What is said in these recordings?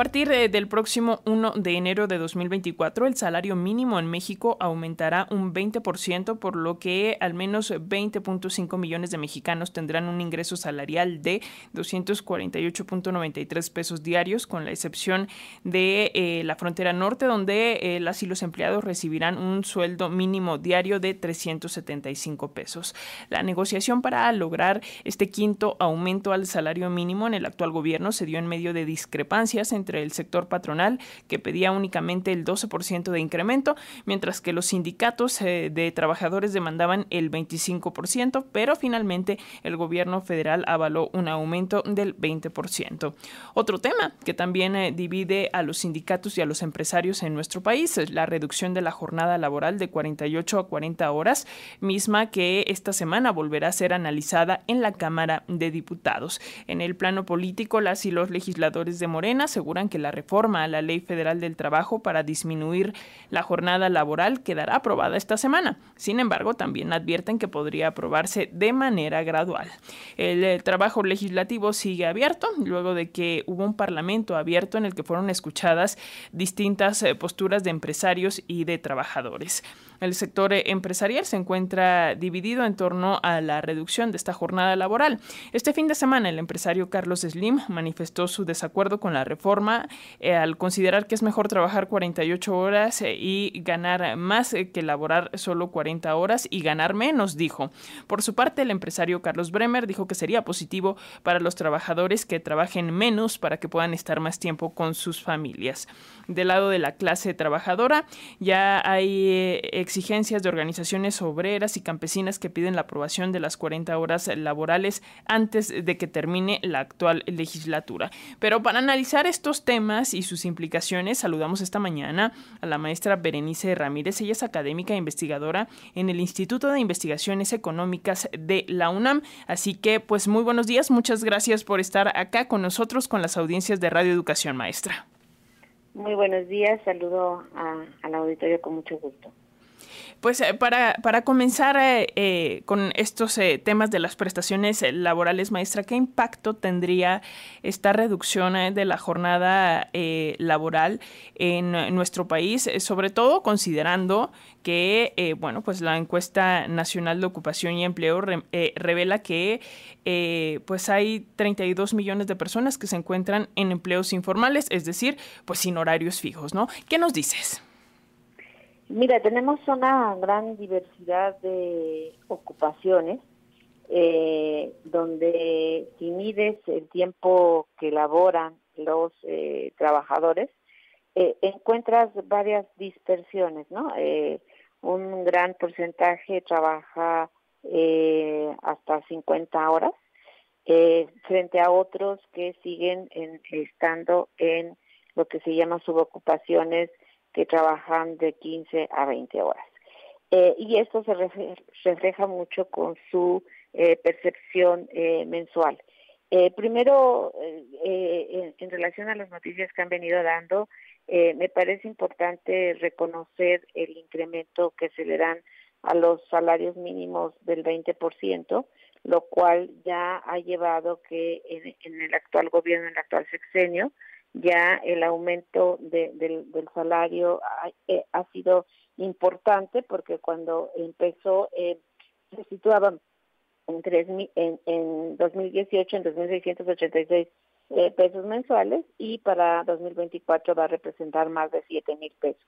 partir del próximo 1 de enero de 2024, el salario mínimo en México aumentará un 20%, por lo que al menos 20.5 millones de mexicanos tendrán un ingreso salarial de 248.93 pesos diarios, con la excepción de eh, la frontera norte, donde eh, las y los empleados recibirán un sueldo mínimo diario de 375 pesos. La negociación para lograr este quinto aumento al salario mínimo en el actual gobierno se dio en medio de discrepancias entre el sector patronal, que pedía únicamente el 12% de incremento, mientras que los sindicatos eh, de trabajadores demandaban el 25%, pero finalmente el gobierno federal avaló un aumento del 20%. Otro tema que también eh, divide a los sindicatos y a los empresarios en nuestro país es la reducción de la jornada laboral de 48 a 40 horas, misma que esta semana volverá a ser analizada en la Cámara de Diputados. En el plano político, las y los legisladores de Morena que la reforma a la Ley Federal del Trabajo para disminuir la jornada laboral quedará aprobada esta semana. Sin embargo, también advierten que podría aprobarse de manera gradual. El, el trabajo legislativo sigue abierto luego de que hubo un parlamento abierto en el que fueron escuchadas distintas eh, posturas de empresarios y de trabajadores. El sector eh, empresarial se encuentra dividido en torno a la reducción de esta jornada laboral. Este fin de semana el empresario Carlos Slim manifestó su desacuerdo con la reforma eh, al considerar que es mejor trabajar 48 horas eh, y ganar más que laborar solo 40 horas y ganar menos, dijo. Por su parte, el empresario Carlos Bremer dijo que sería positivo para los trabajadores que trabajen menos para que puedan estar más tiempo con sus familias. Del lado de la clase trabajadora ya hay exigencias de organizaciones obreras y campesinas que piden la aprobación de las 40 horas laborales antes de que termine la actual legislatura. Pero para analizar estos temas y sus implicaciones, saludamos esta mañana a la maestra Berenice Ramírez. Ella es académica e investigadora en el Instituto de Investigaciones Económicas de la UNAM. Así que, pues muy buenos días, muchas gracias por estar acá con nosotros, con las audiencias de Radio Educación Maestra. Muy buenos días, saludo a, al auditorio con mucho gusto. Pues eh, para, para comenzar eh, eh, con estos temas de las prestaciones laborales, maestra, ¿qué impacto tendría esta reducción de la jornada laboral en nuestro país? sobre todo considerando que, bueno, pues la encuesta nacional de ocupación y empleo revela que pues hay 32 millones de personas que se encuentran en empleos informales, es decir, pues sin horarios fijos, ¿no? ¿Qué nos dices? Mira, tenemos una gran diversidad de ocupaciones eh, donde si mides el tiempo que laboran los eh, trabajadores, eh, encuentras varias dispersiones, ¿no? un gran porcentaje trabaja hasta 50 horas, frente a otros que siguen estando en lo que se llama subocupaciones que trabajan de 15 a 20 horas. Eh, y esto se refleja mucho con su eh, percepción eh, mensual. primero, en, en, relación a las noticias que han venido dando, me parece importante reconocer el incremento que se le dan a los salarios mínimos del 20%, lo cual ya ha llevado que en, en el actual gobierno, en el actual sexenio, ya el aumento de, del, salario ha, eh, ha, sido importante porque cuando empezó eh, se situaban en, en, en 2018 en 2.686 eh, pesos mensuales y para 2024 va a representar más de 7 mil pesos.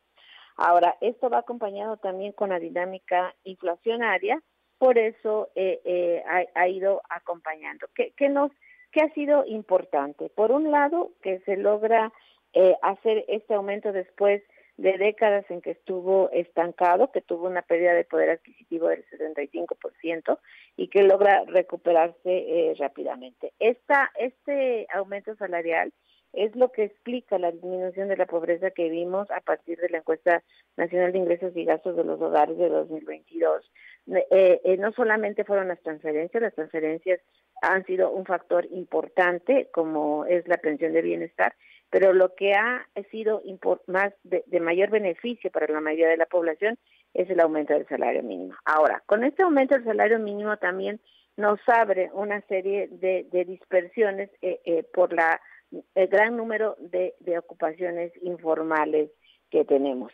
Ahora, esto va acompañado también con la dinámica inflacionaria, por eso eh, eh, ha, ha, ido acompañando. ¿Qué, qué nos ¿Qué ha sido importante? Por un lado, que se logra eh, hacer este aumento después de décadas en que estuvo estancado, que tuvo una pérdida de poder adquisitivo del 75% y que logra recuperarse eh, rápidamente. Esta, este aumento salarial es lo que explica la disminución de la pobreza que vimos a partir de la encuesta nacional de ingresos y gastos de los hogares de 2022. Eh, eh, no solamente fueron las transferencias, las transferencias han sido un factor importante, como es la pensión de bienestar, pero lo que ha sido más de, mayor beneficio para la mayoría de la población es el aumento del salario mínimo. Ahora, con este aumento del salario mínimo también nos abre una serie de, dispersiones eh, por la el gran número de, ocupaciones informales que tenemos.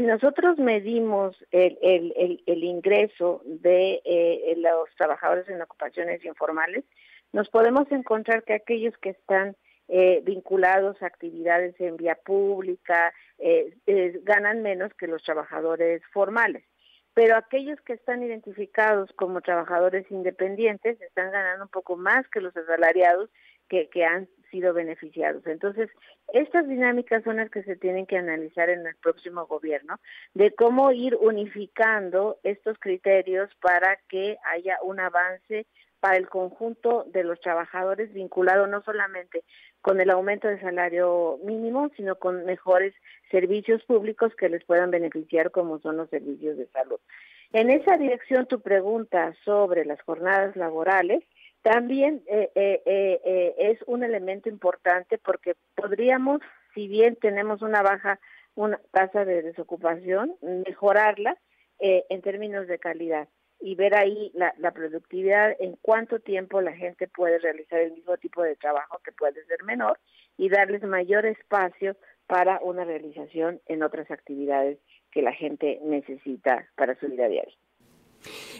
Si nosotros medimos el, ingreso de eh, los trabajadores en ocupaciones informales, nos podemos encontrar que aquellos que están eh, vinculados a actividades en vía pública eh, ganan menos que los trabajadores formales. Pero aquellos que están identificados como trabajadores independientes están ganando un poco más que los asalariados que, que han sido beneficiados. Entonces, estas dinámicas son las que se tienen que analizar en el próximo gobierno, de cómo ir unificando estos criterios para que haya un avance para el conjunto de los trabajadores vinculado no solamente con el aumento del salario mínimo, sino con mejores servicios públicos que les puedan beneficiar como son los servicios de salud. En esa dirección, tu pregunta sobre las jornadas laborales también eh, eh, eh, es un elemento importante porque podríamos, si bien tenemos una baja una tasa de desocupación, mejorarla en términos de calidad y ver ahí la, productividad, en cuánto tiempo la gente puede realizar el mismo tipo de trabajo que puede ser menor y darles mayor espacio para una realización en otras actividades que la gente necesita para su vida diaria.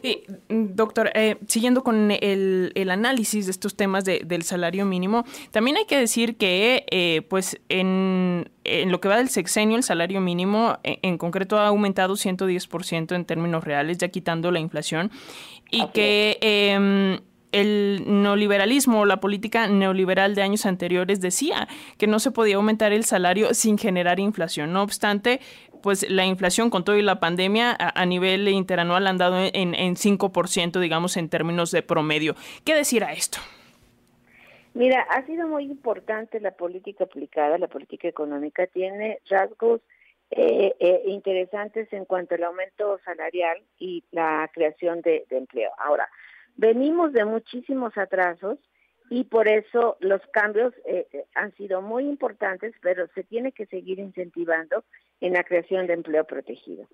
Mm, doctor, eh, siguiendo con el, análisis de estos temas del salario mínimo, también hay que decir que, eh, pues, en, lo que va del sexenio, el salario mínimo en, en concreto ha aumentado 110% en términos reales, ya quitando la inflación, y que em, el neoliberalismo o la política neoliberal de años anteriores decía que no se podía aumentar el salario sin generar inflación. No obstante, pues la inflación con todo y la pandemia a, nivel interanual ha andado en, en 5%, digamos, en términos de promedio. ¿Qué decir a esto? Mira, ha sido muy importante la política aplicada, la política económica tiene rasgos eh, eh, interesantes en cuanto al aumento salarial y la creación de empleo. Ahora, venimos de muchísimos atrasos y por eso los cambios eh, eh, han sido muy importantes, pero se tiene que seguir incentivando en la creación de empleo protegido.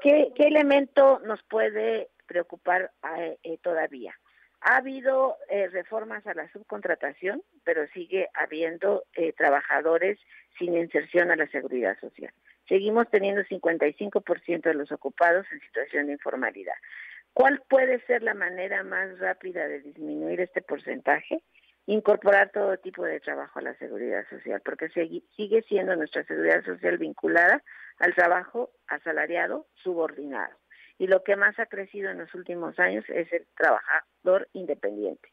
¿Qué, elemento nos puede preocupar eh, todavía? Ha habido reformas a la subcontratación, pero sigue habiendo trabajadores sin inserción a la seguridad social. Seguimos teniendo 55% de los ocupados en situación de informalidad. ¿Cuál puede ser la manera más rápida de disminuir este porcentaje? Incorporar todo tipo de trabajo a la seguridad social, porque sigue siendo nuestra seguridad social vinculada al trabajo asalariado subordinado. Y lo que más ha crecido en los últimos años es el trabajador independiente.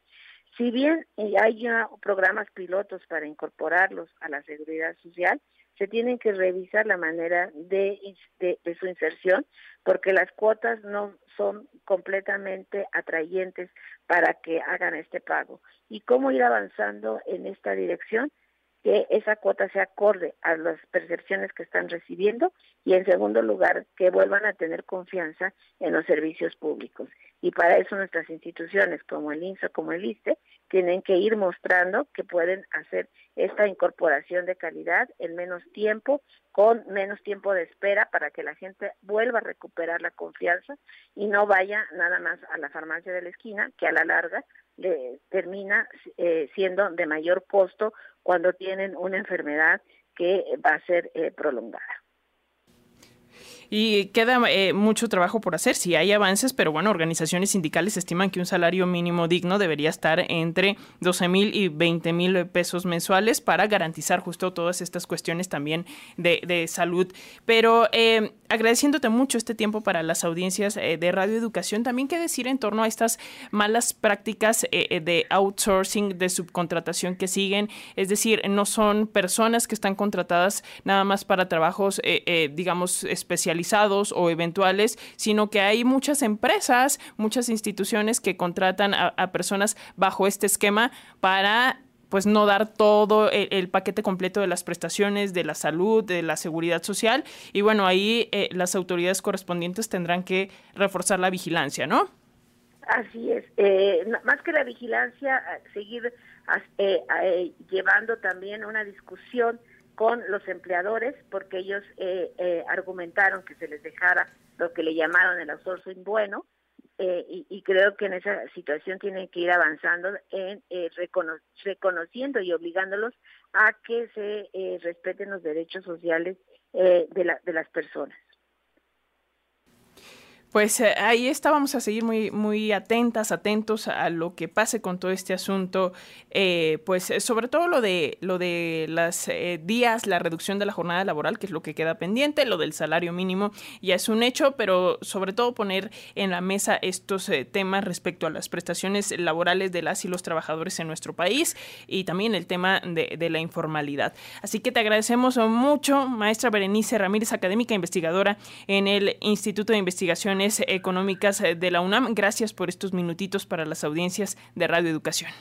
Si bien hay programas pilotos para incorporarlos a la seguridad social, se tienen que revisar la manera de, de, su inserción porque las cuotas no son completamente atrayentes para que hagan este pago. ¿Y cómo ir avanzando en esta dirección? que esa cuota se acorde a las percepciones que están recibiendo y en segundo lugar que vuelvan a tener confianza en los servicios públicos. Y para eso nuestras instituciones como el INSA, como el ISTE, tienen que ir mostrando que pueden hacer esta incorporación de calidad en menos tiempo, con menos tiempo de espera para que la gente vuelva a recuperar la confianza y no vaya nada más a la farmacia de la esquina, que a la larga le termina eh, siendo de mayor costo cuando tienen una enfermedad que va a ser eh, prolongada. Y queda eh, mucho trabajo por hacer, sí hay avances, pero bueno, organizaciones sindicales estiman que un salario mínimo digno debería estar entre 12 mil y 20 mil pesos mensuales para garantizar justo todas estas cuestiones también de, salud. Pero eh, agradeciéndote mucho este tiempo para las audiencias eh, de Radio Educación, también qué decir en torno a estas malas prácticas de outsourcing, de subcontratación que siguen, es decir, no son personas que están contratadas nada más para trabajos, digamos, especializados o eventuales, sino que hay muchas empresas, muchas instituciones que contratan a, personas bajo este esquema para pues no dar todo el, paquete completo de las prestaciones, de la salud, de la seguridad social. Y bueno, ahí eh, las autoridades correspondientes tendrán que reforzar la vigilancia, ¿no? Así es. Eh, más que la vigilancia, seguir eh, llevando también una discusión con los empleadores porque ellos eh, eh, argumentaron que se les dejara lo que le llamaron el outsourcing bueno, eh, y, creo que en esa situación tienen que ir avanzando en eh, reconociendo y obligándolos a que se respeten los derechos sociales de las personas. Pues eh, ahí está, vamos a seguir muy, muy atentas, atentos a lo que pase con todo este asunto, eh, pues eh, sobre todo lo de lo de las días, la reducción de la jornada laboral, que es lo que queda pendiente, lo del salario mínimo ya es un hecho, pero sobre todo poner en la mesa estos temas respecto a las prestaciones laborales de las y los trabajadores en nuestro país y también el tema de, de la informalidad. Así que te agradecemos mucho, maestra Berenice Ramírez, académica investigadora en el Instituto de Investigación Económicas de la UNAM. Gracias por estos minutitos para las audiencias de Radio Educación.